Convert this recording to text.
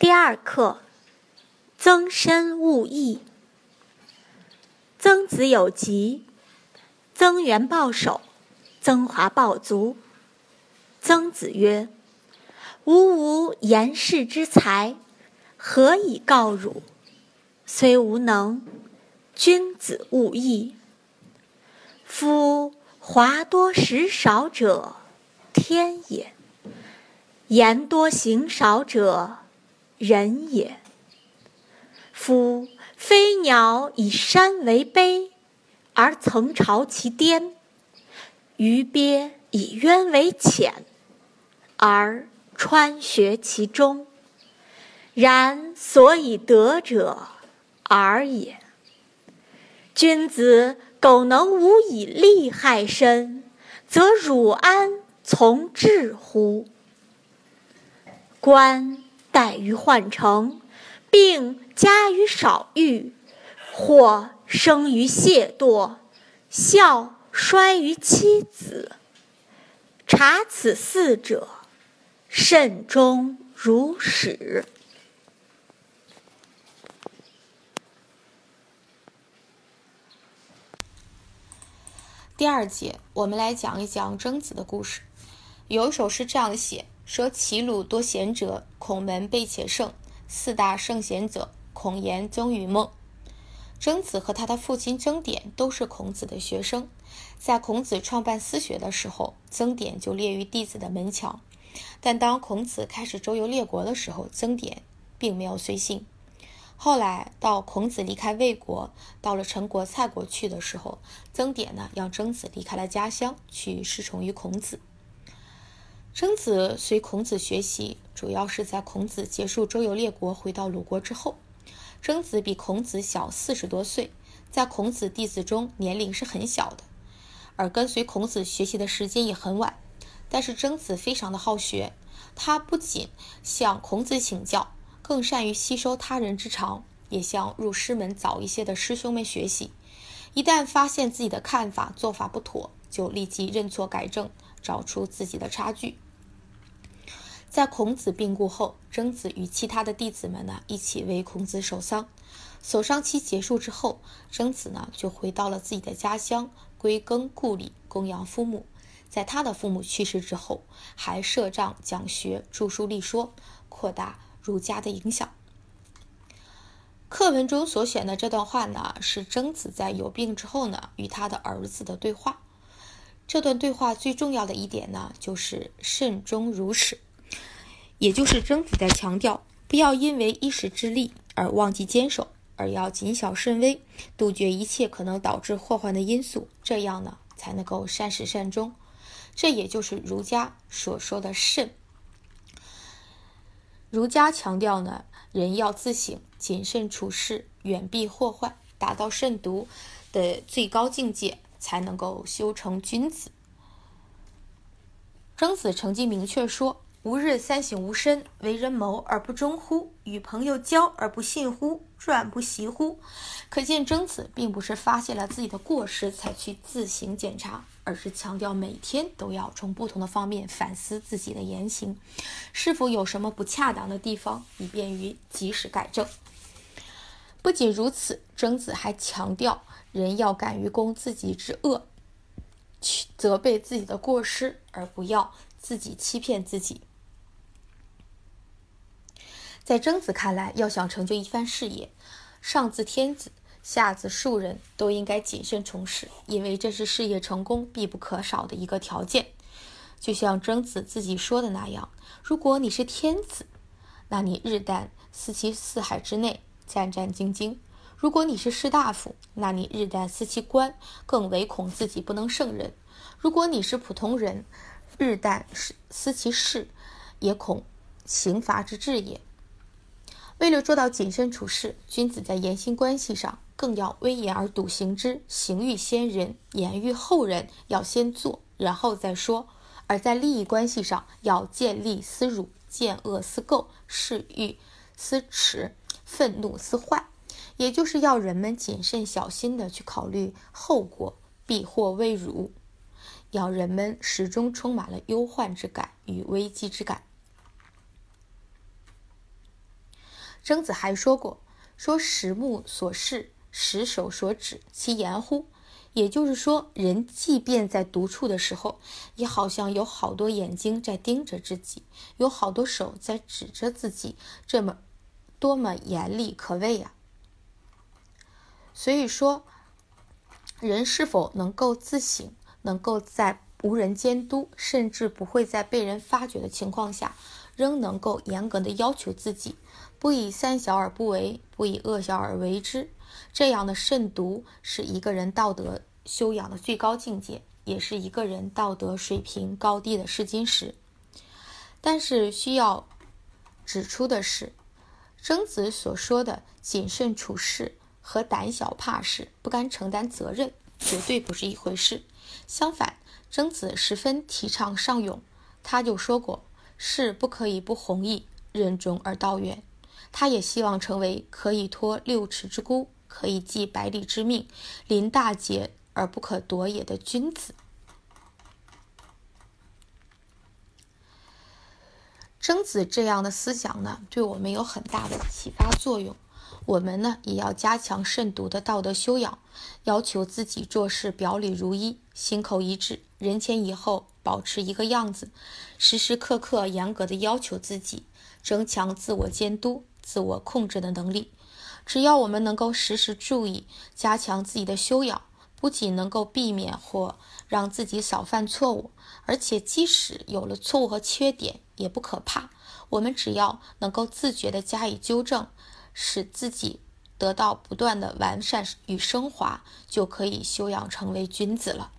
第二课：增深勿益。曾子有疾，曾元抱守，曾华抱足。曾子曰：“吾无言事之才，何以告汝？虽无能，君子务义。夫华多识少者，天也；言多行少者，人也。夫飞鸟以山为碑，而曾巢其巅；鱼鳖以渊为浅，而穿穴其中。然所以得者，尔也。君子苟能无以利害身，则汝安从志乎？官待于宦城，病加于少欲，祸生于懈惰，孝衰于妻子。察此四者，慎终如始。第二节，我们来讲一讲曾子的故事。有一首诗这样写：说齐鲁多贤者，孔门被且圣；四大圣贤者，孔颜、曾与孟。曾子和他的父亲曾点都是孔子的学生。在孔子创办私学的时候，曾点就列于弟子的门墙。但当孔子开始周游列国的时候，曾点并没有随行。后来到孔子离开魏国，到了陈国、蔡国去的时候，曾点呢让曾子离开了家乡，去侍从于孔子。曾子随孔子学习，主要是在孔子结束周游列国，回到鲁国之后。曾子比孔子小四十多岁，在孔子弟子中年龄是很小的，而跟随孔子学习的时间也很晚。但是曾子非常的好学，他不仅向孔子请教。更善于吸收他人之长，也向入师门早一些的师兄们学习。一旦发现自己的看法做法不妥，就立即认错改正，找出自己的差距。在孔子病故后，曾子与其他的弟子们呢一起为孔子守丧。守丧期结束之后，曾子呢就回到了自己的家乡，归耕故里，供养父母。在他的父母去世之后，还设帐讲学，著书立说，扩大。儒家的影响。课文中所选的这段话呢，是曾子在有病之后呢与他的儿子的对话。这段对话最重要的一点呢，就是慎终如始，也就是曾子在强调，不要因为一时之利而忘记坚守，而要谨小慎微，杜绝一切可能导致祸患的因素，这样呢才能够善始善终。这也就是儒家所说的慎。儒家强调呢，人要自省、谨慎处事，远避祸患，达到慎独的最高境界，才能够修成君子。曾子曾经明确说。吾日三省吾身：为人谋而不忠乎？与朋友交而不信乎？传不习乎？可见曾子并不是发现了自己的过失才去自行检查，而是强调每天都要从不同的方面反思自己的言行，是否有什么不恰当的地方，以便于及时改正。不仅如此，曾子还强调人要敢于攻自己之恶，去责备自己的过失，而不要自己欺骗自己。在曾子看来，要想成就一番事业，上自天子，下自庶人，都应该谨慎从事，因为这是事业成功必不可少的一个条件。就像曾子自己说的那样：“如果你是天子，那你日旦思其四海之内，战战兢兢；如果你是士大夫，那你日旦思其官，更唯恐自己不能胜任；如果你是普通人，日旦思思其事，也恐刑罚之至也。”为了做到谨慎处事，君子在言行关系上更要威严而笃行之，行欲先人，言欲后人，要先做，然后再说；而在利益关系上，要见利思辱，见恶思垢，视欲思耻，愤怒思坏，也就是要人们谨慎小心的去考虑后果，避祸未辱，要人们始终充满了忧患之感与危机之感。曾子还说过：“说十目所视，十手所指，其言乎？”也就是说，人即便在独处的时候，也好像有好多眼睛在盯着自己，有好多手在指着自己，这么多么严厉可畏呀！所以说，人是否能够自省，能够在无人监督，甚至不会在被人发觉的情况下，仍能够严格的要求自己，不以善小而不为，不以恶小而为之。这样的慎独是一个人道德修养的最高境界，也是一个人道德水平高低的试金石。但是需要指出的是，曾子所说的谨慎处事和胆小怕事、不甘承担责任，绝对不是一回事。相反，曾子十分提倡尚勇，他就说过：“士不可以不弘毅，任重而道远。”他也希望成为可以托六尺之孤。可以寄百里之命，临大节而不可夺也的君子。曾子这样的思想呢，对我们有很大的启发作用。我们呢，也要加强慎独的道德修养，要求自己做事表里如一，心口一致，人前以后保持一个样子，时时刻刻严格的要求自己，增强自我监督、自我控制的能力。只要我们能够时时注意，加强自己的修养，不仅能够避免或让自己少犯错误，而且即使有了错误和缺点也不可怕。我们只要能够自觉地加以纠正，使自己得到不断的完善与升华，就可以修养成为君子了。